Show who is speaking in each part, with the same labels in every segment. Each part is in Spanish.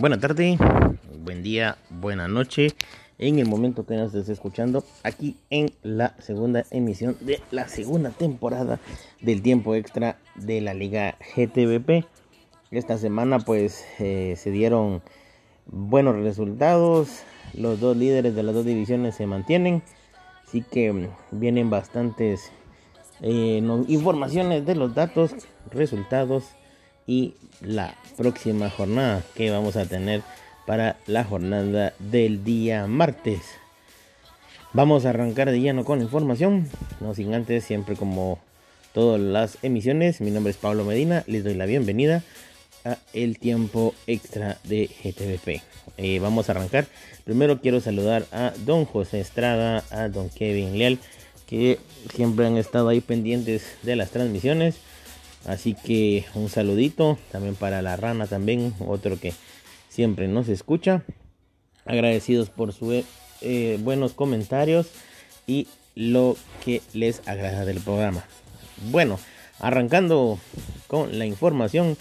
Speaker 1: Buena tarde, buen día, buena noche. En el momento que nos estés escuchando, aquí en la segunda emisión de la segunda temporada del tiempo extra de la Liga GTVP. Esta semana, pues eh, se dieron buenos resultados. Los dos líderes de las dos divisiones se mantienen. Así que mm, vienen bastantes eh, informaciones de los datos, resultados y la próxima jornada que vamos a tener para la jornada del día martes. Vamos a arrancar de lleno con información, no sin antes, siempre como todas las emisiones, mi nombre es Pablo Medina, les doy la bienvenida a el tiempo extra de GTVP. Eh, vamos a arrancar. Primero quiero saludar a don José Estrada, a don Kevin Leal, que siempre han estado ahí pendientes de las transmisiones. Así que un saludito también para la rana también, otro que siempre nos escucha. Agradecidos por sus eh, buenos comentarios y lo que les agrada del programa. Bueno, arrancando con la información,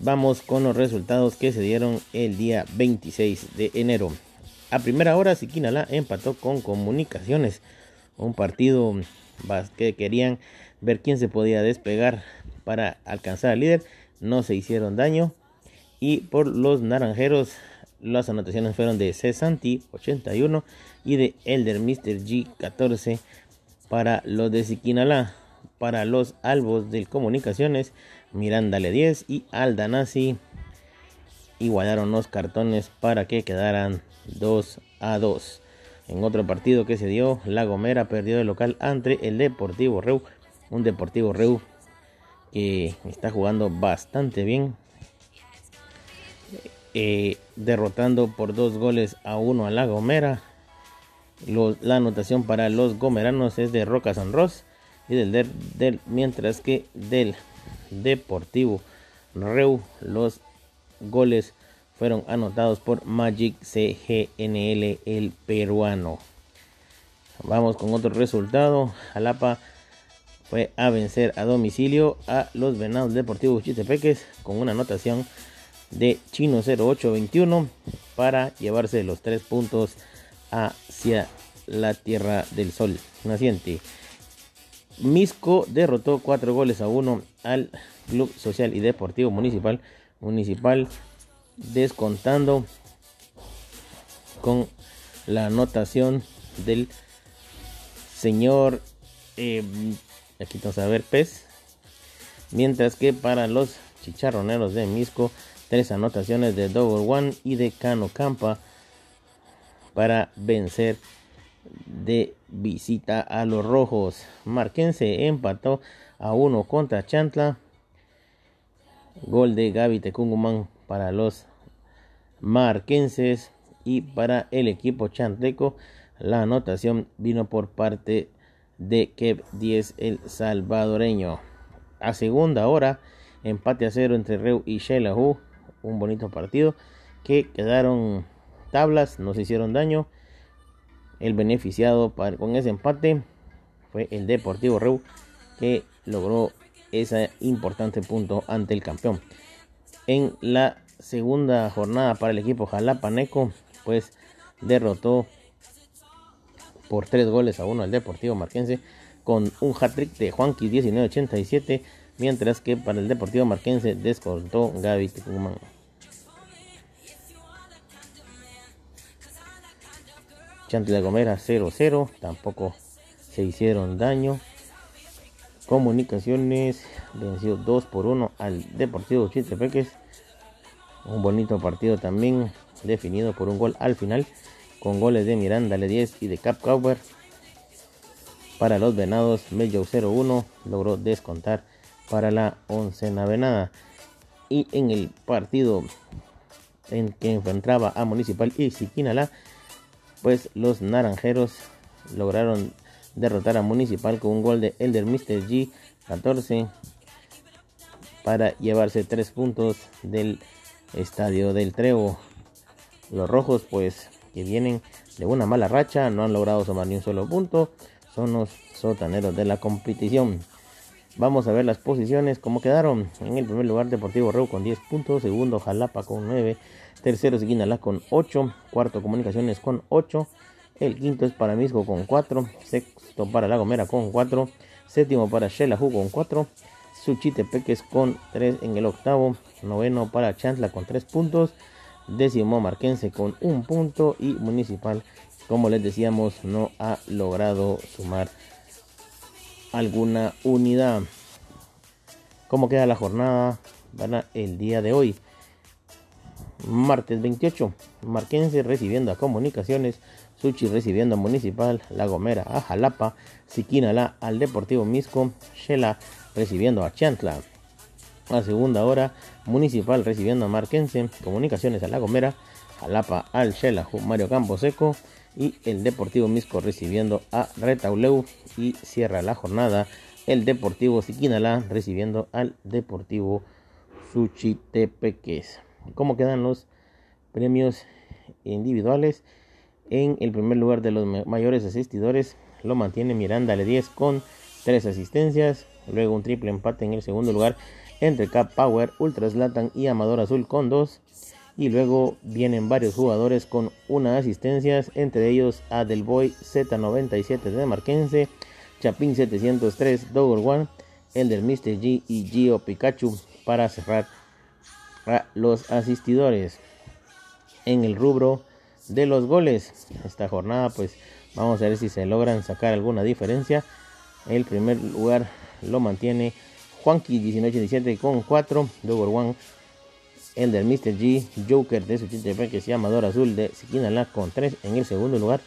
Speaker 1: vamos con los resultados que se dieron el día 26 de enero. A primera hora, Siquinala empató con Comunicaciones, un partido que querían ver quién se podía despegar para alcanzar al líder. No se hicieron daño. Y por los naranjeros, las anotaciones fueron de Cesanti 81 y de Elder Mr. G 14 para los de Siquinalá. Para los albos del Comunicaciones, Mirándale 10 y Aldanasi igualaron los cartones para que quedaran 2 a 2. En otro partido que se dio, La Gomera perdió el local ante el Deportivo Reu. Un Deportivo Reu que está jugando bastante bien. Eh, derrotando por dos goles a uno a la Gomera. la anotación para los gomeranos es de Roca San Ross y del, del, mientras que del Deportivo Reu los goles fueron anotados por Magic CGNL el peruano. Vamos con otro resultado. Jalapa fue a vencer a domicilio a los Venados Deportivos Chitepeques con una anotación de Chino 0821 para llevarse los tres puntos hacia la Tierra del Sol naciente. Misco derrotó cuatro goles a uno al Club Social y Deportivo Municipal. Municipal descontando con la anotación del señor eh, Aquí vamos a ver pez. Mientras que para los chicharroneros de Misco, tres anotaciones de Double One y de Cano Campa para vencer de visita a los rojos. Marquense empató a uno contra Chantla. Gol de Gaby Tecunguman para los marquenses y para el equipo chantleco. La anotación vino por parte de Kev 10 el salvadoreño. A segunda hora, empate a cero entre Reu y Shelahu. Un bonito partido que quedaron tablas, no se hicieron daño. El beneficiado con ese empate fue el Deportivo Reu que logró ese importante punto ante el campeón. En la segunda jornada para el equipo Jalapaneco, pues derrotó por 3 goles a 1 al Deportivo Marquense con un hat-trick de Juanqui 1987, mientras que para el Deportivo Marquense descontó Gaby Tucumán. Chanti Gomera 0-0, tampoco se hicieron daño. Comunicaciones venció 2 por 1 al Deportivo Chitepeques. Un bonito partido también definido por un gol al final con goles de Miranda le 10 y de Cap. Para los venados, Mello 0-1 logró descontar para la oncena venada. Y en el partido en que enfrentaba a Municipal y Siquinala, pues los naranjeros lograron derrotar a Municipal con un gol de Elder Mr. G 14 para llevarse tres puntos del estadio del Trevo. Los rojos pues que vienen de una mala racha, no han logrado sumar ni un solo punto, son los sotaneros de la competición. Vamos a ver las posiciones, cómo quedaron. En el primer lugar, Deportivo Reu con 10 puntos. Segundo, Jalapa con 9. Tercero, Seguinalá con 8. Cuarto, Comunicaciones con 8. El quinto es para Misco con 4. Sexto para La Gomera con 4. Séptimo para Xelajú con 4. Suchitepeques con 3 en el octavo. Noveno para Chantla con 3 puntos. Décimo Marquense con 1 punto. Y Municipal, como les decíamos, no ha logrado sumar alguna unidad. ¿Cómo queda la jornada para el día de hoy? Martes 28, Marquense recibiendo a Comunicaciones, Suchi recibiendo a Municipal, La Gomera a Jalapa, Siquinala al Deportivo Misco, Shela recibiendo a Chantla. A segunda hora, Municipal recibiendo a Marquense, Comunicaciones a La Gomera, Jalapa al Shela, Mario Campo Seco y el Deportivo Misco recibiendo a Retauleu y cierra la jornada el Deportivo Siquinalá recibiendo al Deportivo Suchitepeques. ¿Cómo quedan los premios individuales? En el primer lugar de los mayores asistidores lo mantiene Miranda Le 10 con 3 asistencias. Luego un triple empate en el segundo lugar entre Cap Power, Ultra Slatan y Amador Azul con 2. Y luego vienen varios jugadores con una asistencia, entre ellos Adelboy Z97 de Marquense, Chapín 703, Dogger One, Elder Mr. G y Gio Pikachu para cerrar a los asistidores. En el rubro de los goles, esta jornada pues vamos a ver si se logran sacar alguna diferencia. El primer lugar lo mantiene Juanqui 1987 con 4, Dogger One el del Mr. G, Joker de Suchitepe que se llama Amador Azul de Siquinalá con 3 en el segundo lugar.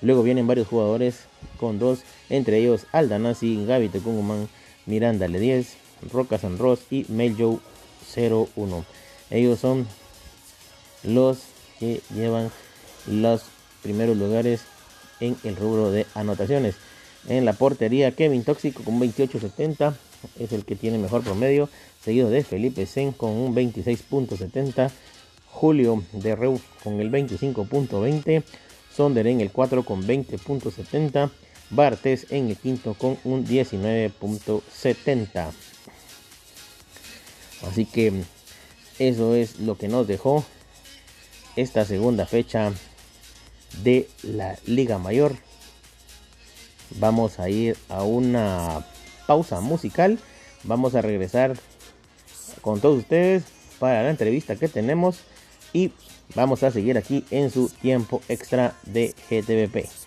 Speaker 1: Luego vienen varios jugadores con 2, entre ellos Aldanasi, Gaby Tecunguman, Miranda Le 10, Roca San Ross y Meljo 01. Ellos son los que llevan los primeros lugares en el rubro de anotaciones. En la portería, Kevin Tóxico con 28.70 es el que tiene mejor promedio seguido de Felipe Sen con un 26.70, Julio de Reus con el 25.20, Sonder en el 4 con 20.70, Bartes en el quinto con un 19.70. Así que eso es lo que nos dejó esta segunda fecha de la Liga Mayor. Vamos a ir a una pausa musical. Vamos a regresar con todos ustedes para la entrevista que tenemos y vamos a seguir aquí en su tiempo extra de GTVP.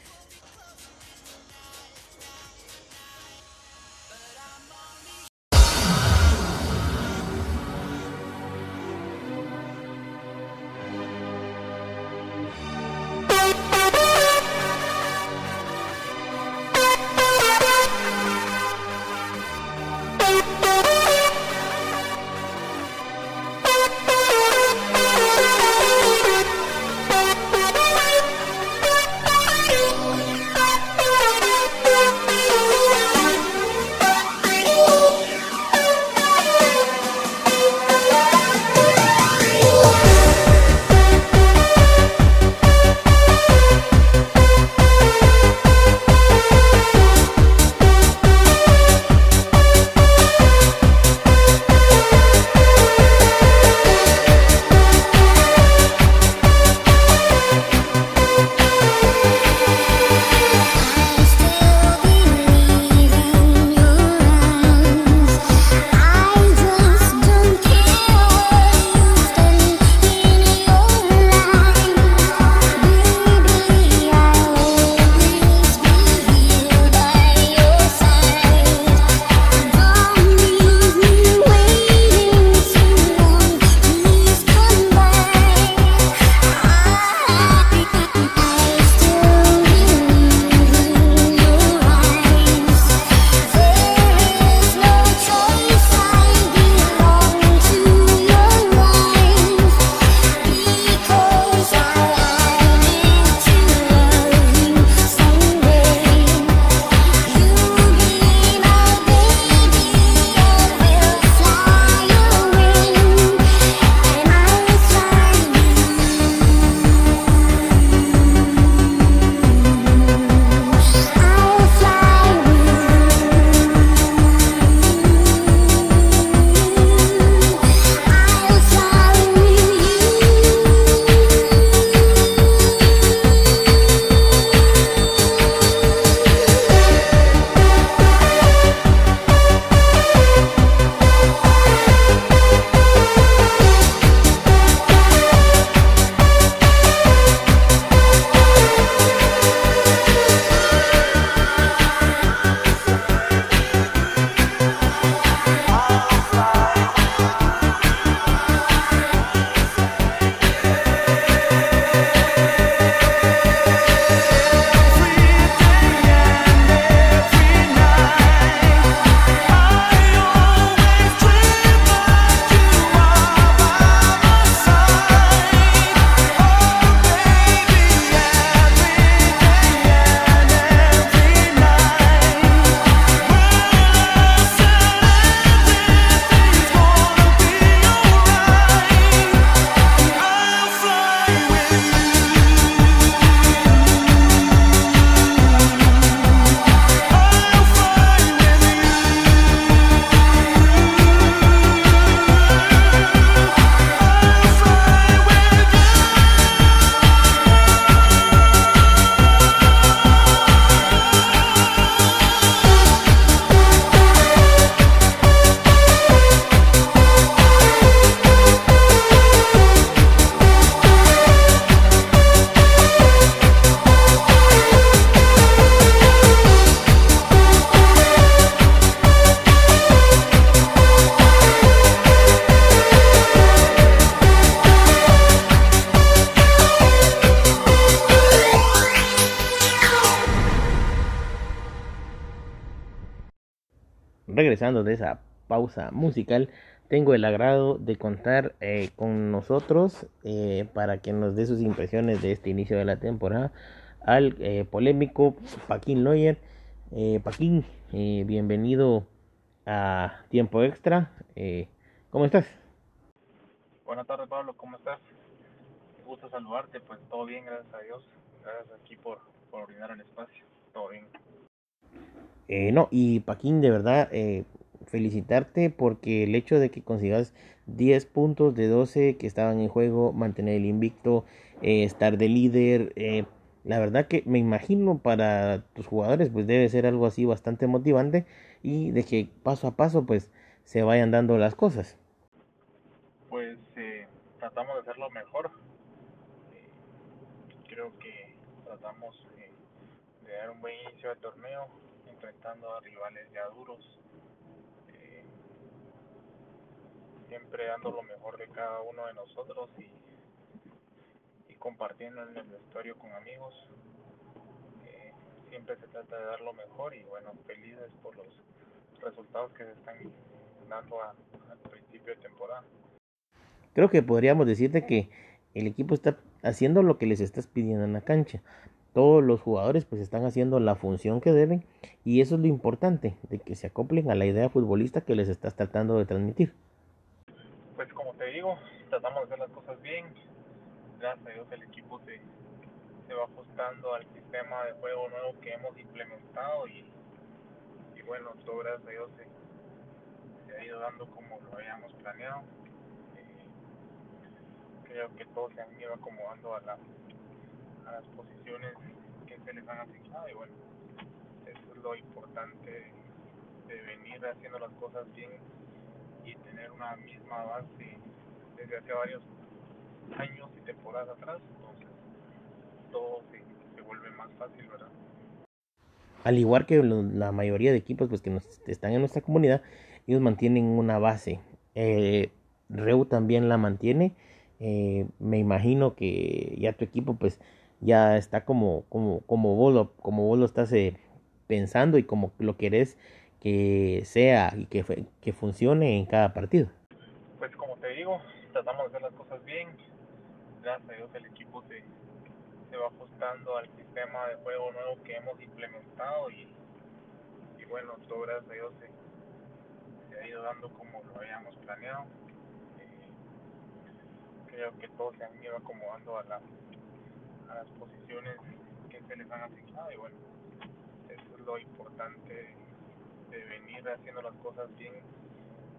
Speaker 1: De esa pausa musical, tengo el agrado de contar eh, con nosotros eh, para que nos dé sus impresiones de este inicio de la temporada al eh, polémico Paquín Lawyer. Paquín, bienvenido a Tiempo Extra. ¿Cómo estás?
Speaker 2: Buenas tardes, Pablo, ¿cómo estás? Me gusta saludarte, pues todo bien, gracias a Dios. Gracias aquí por, por el espacio, todo bien.
Speaker 1: No, y Paquín, de verdad, felicitarte porque el hecho de que consigas 10 puntos de 12 que estaban en juego, mantener el invicto, eh, estar de líder, eh, la verdad que me imagino para tus jugadores pues debe ser algo así bastante motivante y de que paso a paso pues se vayan dando las cosas.
Speaker 2: Pues eh, tratamos de hacerlo mejor. creo que tratamos de dar un buen inicio al torneo enfrentando a rivales ya duros siempre dando lo mejor de cada uno de nosotros y, y compartiendo en el vestuario con amigos. Eh, siempre se trata de dar lo mejor y bueno, felices por los resultados que se están dando al principio de temporada.
Speaker 1: Creo que podríamos decirte que el equipo está haciendo lo que les estás pidiendo en la cancha. Todos los jugadores pues están haciendo la función que deben y eso es lo importante, de que se acoplen a la idea futbolista que les estás tratando de transmitir
Speaker 2: pues como te digo, tratamos de hacer las cosas bien. Gracias a Dios el equipo se, se va ajustando al sistema de juego nuevo que hemos implementado y, y bueno, todo gracias a Dios se, ha ido dando como lo habíamos planeado. Eh, creo que todos se han ido acomodando a, la, las posiciones que se les han asignado y bueno, eso es lo importante de venir haciendo las cosas bien y tener una misma base desde hace varios años y temporadas atrás, entonces todo se, vuelve más fácil, ¿verdad?
Speaker 1: Al igual que la mayoría de equipos pues, que nos, están en nuestra comunidad, ellos mantienen una base. Eh, Reu también la mantiene. Eh, me imagino que ya tu equipo pues ya está como, como, como, vos, lo, como vos lo estás eh, pensando y como lo querés que sea y que, que funcione en cada partido.
Speaker 2: Pues como te digo, tratamos de hacer las cosas bien. Gracias a Dios el equipo se, se va ajustando al sistema de juego nuevo que hemos implementado y, y bueno, todo gracias a Dios se, ha ido dando como lo habíamos planeado. Eh, creo que todos se han ido acomodando a, la, a las posiciones que se les han asignado y bueno, eso es lo importante de venir haciendo las cosas bien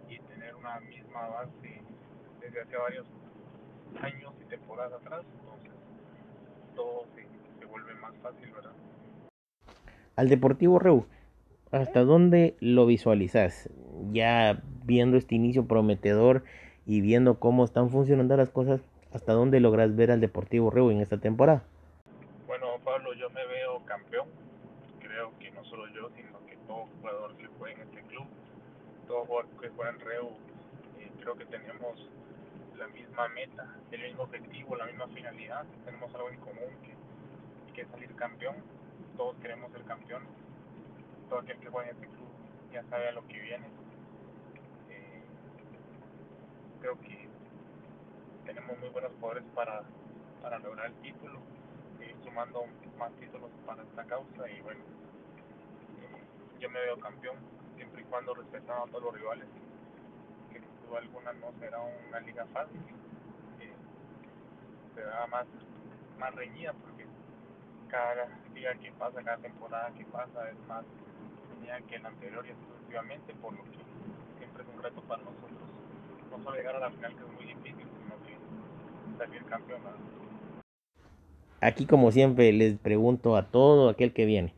Speaker 2: y tener una misma base desde hace varios años y temporadas atrás, entonces todo se, vuelve más fácil, ¿verdad?
Speaker 1: Al Deportivo Reu, ¿hasta dónde lo visualizas? Ya viendo este inicio prometedor y viendo cómo están funcionando las cosas, ¿hasta dónde logras ver al Deportivo Reu en esta temporada?
Speaker 2: Bueno, Pablo, yo me veo campeón. Creo que no solo yo, sino todo jugador que juega en este club, todo jugador que juega en Reu, eh, creo que tenemos la misma meta, el mismo objetivo, la misma finalidad, tenemos algo en común que, que es salir campeón, todos queremos ser campeones, todo aquel que juega en este club ya sabe a lo que viene. Eh, creo que tenemos muy buenos jugadores para, para lograr el título, seguir sumando más títulos para esta causa y bueno, yo me veo campeón, siempre y cuando respetando a todos los rivales. Que sin duda alguna no será una liga fácil, será más, más reñida porque cada día que pasa, cada temporada que pasa es más reñida que la anterior y exclusivamente, por lo que siempre es un reto para nosotros. No solo llegar a la final, que es muy difícil, salir campeón.
Speaker 1: Aquí, como siempre, les pregunto a todo aquel que viene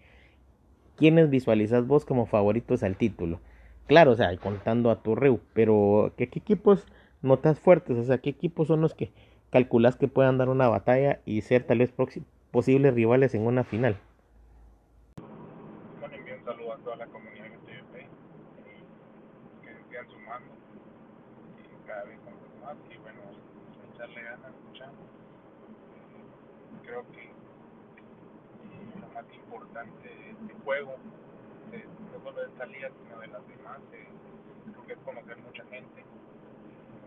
Speaker 1: ¿quiénes visualizas vos como favoritos al título? Claro, o sea, contando a tu Reu, pero ¿qué, equipos notas fuertes? O sea, ¿qué equipos son los que calculas que puedan dar una batalla y ser tal vez posibles rivales en una final?
Speaker 2: Bueno, envío un saludo a toda la comunidad de TVP, eh, que sigan sumando, y cada vez más, y bueno, echarle ganas, luchar. creo que importante de juego de, no solo de esta liga, sino de las demás. Eh, creo que es conocer mucha gente.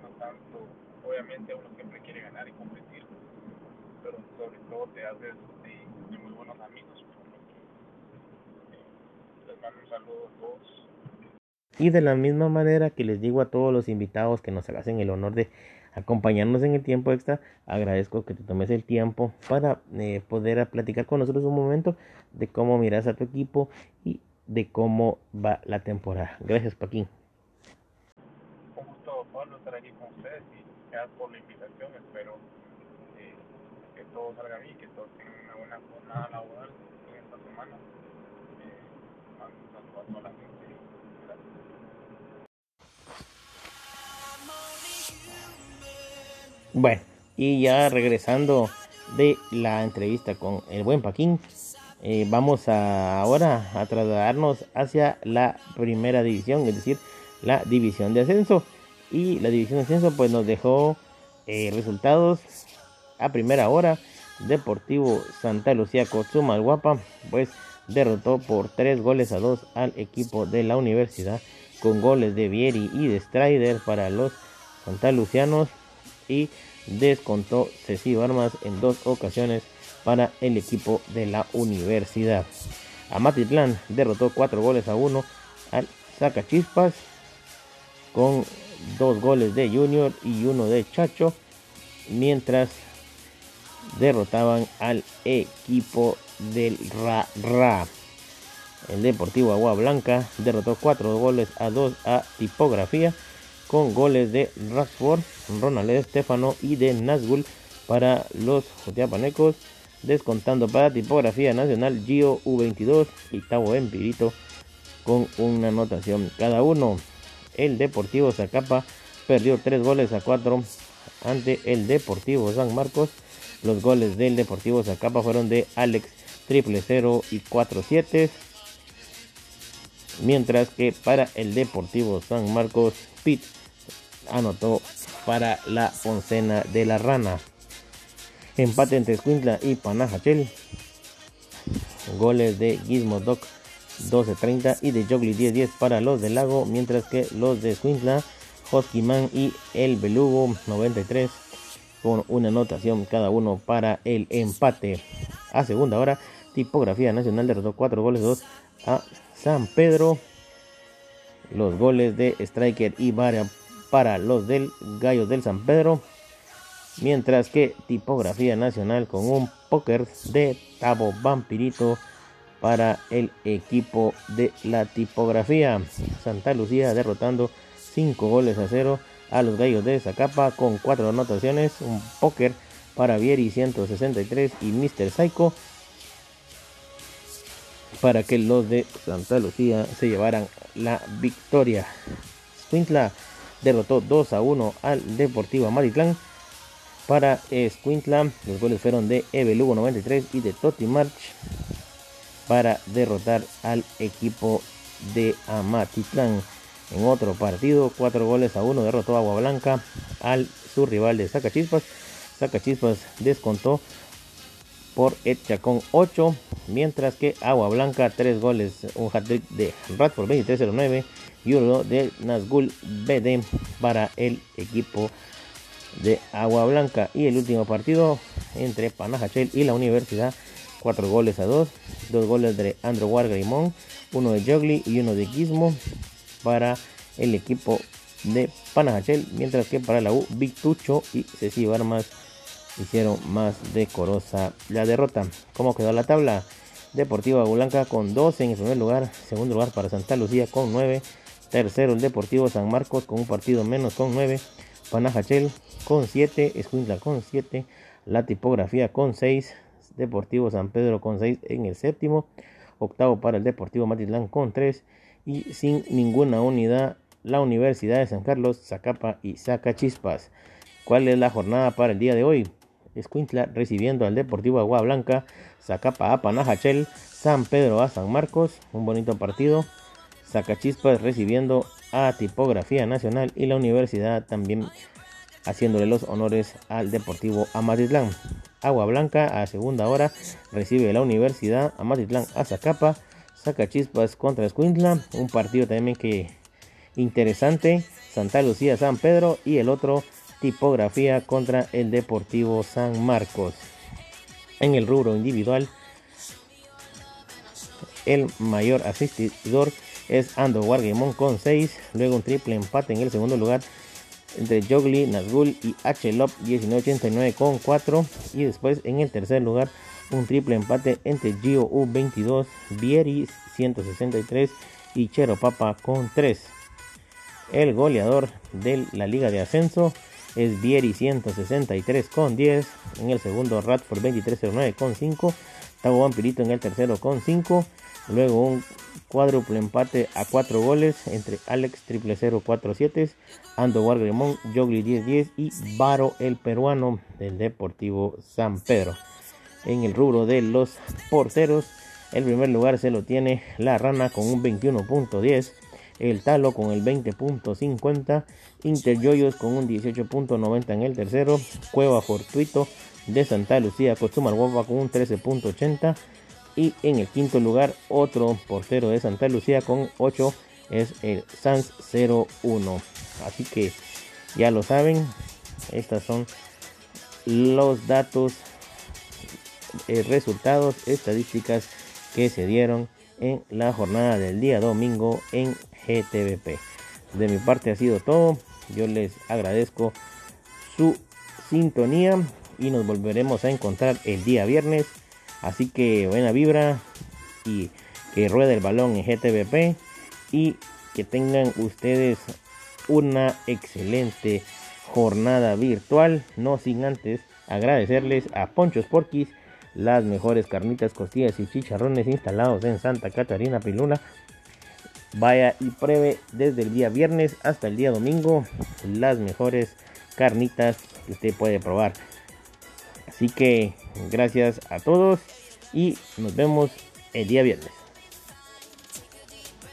Speaker 2: No tanto, obviamente uno siempre quiere ganar y competir, pero sobre todo te haces de, de muy buenos amigos. Eh, les mando un saludo a todos.
Speaker 1: Y de la misma manera que les digo a todos los invitados que nos hacen el honor de acompañarnos en el tiempo extra, agradezco que te tomes el tiempo para eh, poder platicar con nosotros un momento de cómo miras a tu equipo y de cómo va la temporada. Gracias, Paquín.
Speaker 2: Un gusto, Pablo, estar aquí con ustedes y gracias por la invitación. Espero eh, que todo salga bien, que todos tengan una buena jornada laboral en esta semana. Eh, mando un saludo a toda la gente.
Speaker 1: Bueno, y ya regresando de la entrevista con el buen Paquín, eh, vamos ahora a trasladarnos hacia la primera división, es decir, la división de ascenso. Y la división de ascenso pues nos dejó eh, resultados a primera hora. Deportivo Santa Lucía Cotzuma Guapa pues derrotó por 3 goles a 2 al equipo de la universidad con goles de Vieri y de Strider para los santalucianos y descontó Ceci Armas en dos ocasiones para el equipo de la universidad. Amatitlán derrotó 4 goles a 1 al Zacachispas con dos goles de Junior y uno de Chacho, mientras derrotaban al equipo del Ra Ra. El Deportivo Agua Blanca derrotó 4 goles a 2 a Tipografía con goles de Rashford, Ronald Estefano y de Nazgul para los Joteapanecos, descontando para Tipografía Nacional Gio U22 y Tavo Empirito con una anotación cada uno. El Deportivo Zacapa perdió 3 goles a 4 ante el Deportivo San Marcos. Los goles del Deportivo Zacapa fueron de Alex triple 0 y 4 7 mientras que para el Deportivo San Marcos Pitt anotó para la oncena de la rana. Empate entre Escuintla y Panajachel. Goles de Gizmo Doc 12-30 y de Jogli 10-10 para los del lago, mientras que los de Escuintla, Hoskiman y el Belugo 93 con una anotación cada uno para el empate. A segunda hora, Tipografía Nacional derrotó 4 goles 2 a San Pedro. Los goles de Striker y Varia para los del Gallos del San Pedro. Mientras que Tipografía Nacional con un póker de Tabo Vampirito para el equipo de la tipografía. Santa Lucía derrotando 5 goles a 0 a los Gallos de Zacapa con 4 anotaciones. Un póker para Vieri 163 y Mr. Psycho para que los de Santa Lucía se llevaran la victoria. Squintla derrotó 2 a 1 al Deportivo Maritlán. Para Squintla, los goles fueron de Eve Lugo 93 y de Toti March para derrotar al equipo de Amatitlán. En otro partido, 4 goles a 1 derrotó Agua Blanca al su rival de Zacachispas. Zacachispas descontó por Etchacón 8, mientras que Agua Blanca 3 goles, un hat-trick de Radford 23-09 y uno de Nazgul BD para el equipo de Agua Blanca. Y el último partido entre Panajachel y la Universidad, 4 goles a 2, 2 goles de Andrew Wargrimón, uno de Jogli y uno de Gizmo para el equipo de Panajachel, mientras que para la U, Victucho y Ceci Armas hicieron más decorosa la derrota. ¿Cómo quedó la tabla? Deportivo Blanca con 12 en el primer lugar, segundo lugar para Santa Lucía con 9, tercero el Deportivo San Marcos con un partido menos con 9, Panajachel con 7, Escuintla con 7, la tipografía con 6, Deportivo San Pedro con 6 en el séptimo, octavo para el Deportivo Matitlán con 3 y sin ninguna unidad la Universidad de San Carlos, Zacapa y Zacachispas. ¿Cuál es la jornada para el día de hoy? Escuintla recibiendo al Deportivo Agua Blanca, Zacapa a Panajachel, San Pedro a San Marcos, un bonito partido. Zacachispas recibiendo a Tipografía Nacional y la Universidad también haciéndole los honores al Deportivo Amatitlán. Agua Blanca a segunda hora recibe la Universidad Amatitlán a Zacapa, saca chispas contra Escuintla, un partido también que interesante, Santa Lucía San Pedro y el otro tipografía contra el Deportivo San Marcos. En el rubro individual, el mayor asistidor es Ando Wargamon con 6, luego un triple empate en el segundo lugar entre Jogli, Nazgul y H-Lop 1989 con 4 y después en el tercer lugar un triple empate entre Gio U22, Vieri 163 y Chero Papa con 3. El goleador de la Liga de Ascenso es Vieri 163 con 10. En el segundo Radford 2309 con 5. Tavo Vampirito en el tercero con 5. Luego un cuádruple empate a 4 goles entre Alex 00047, Ando Wargremón, Jogli 1010 y Varo el peruano del Deportivo San Pedro. En el rubro de los porteros, el primer lugar se lo tiene la Rana con un 21.10 el Talo con el 20.50, Interjoyos con un 18.90 en el tercero, Cueva Fortuito de Santa Lucía, Guapa con un 13.80 y en el quinto lugar otro portero de Santa Lucía con 8 es el Sans 01. Así que ya lo saben, estas son los datos, eh, resultados, estadísticas que se dieron en la jornada del día domingo en GTVP. De mi parte ha sido todo. Yo les agradezco su sintonía y nos volveremos a encontrar el día viernes. Así que buena vibra y que ruede el balón en GTVP y que tengan ustedes una excelente jornada virtual. No sin antes agradecerles a Ponchos Porquis las mejores carnitas, costillas y chicharrones instalados en Santa Catarina Piluna. Vaya y pruebe desde el día viernes hasta el día domingo las mejores carnitas que usted puede probar. Así que gracias a todos y nos vemos el día viernes.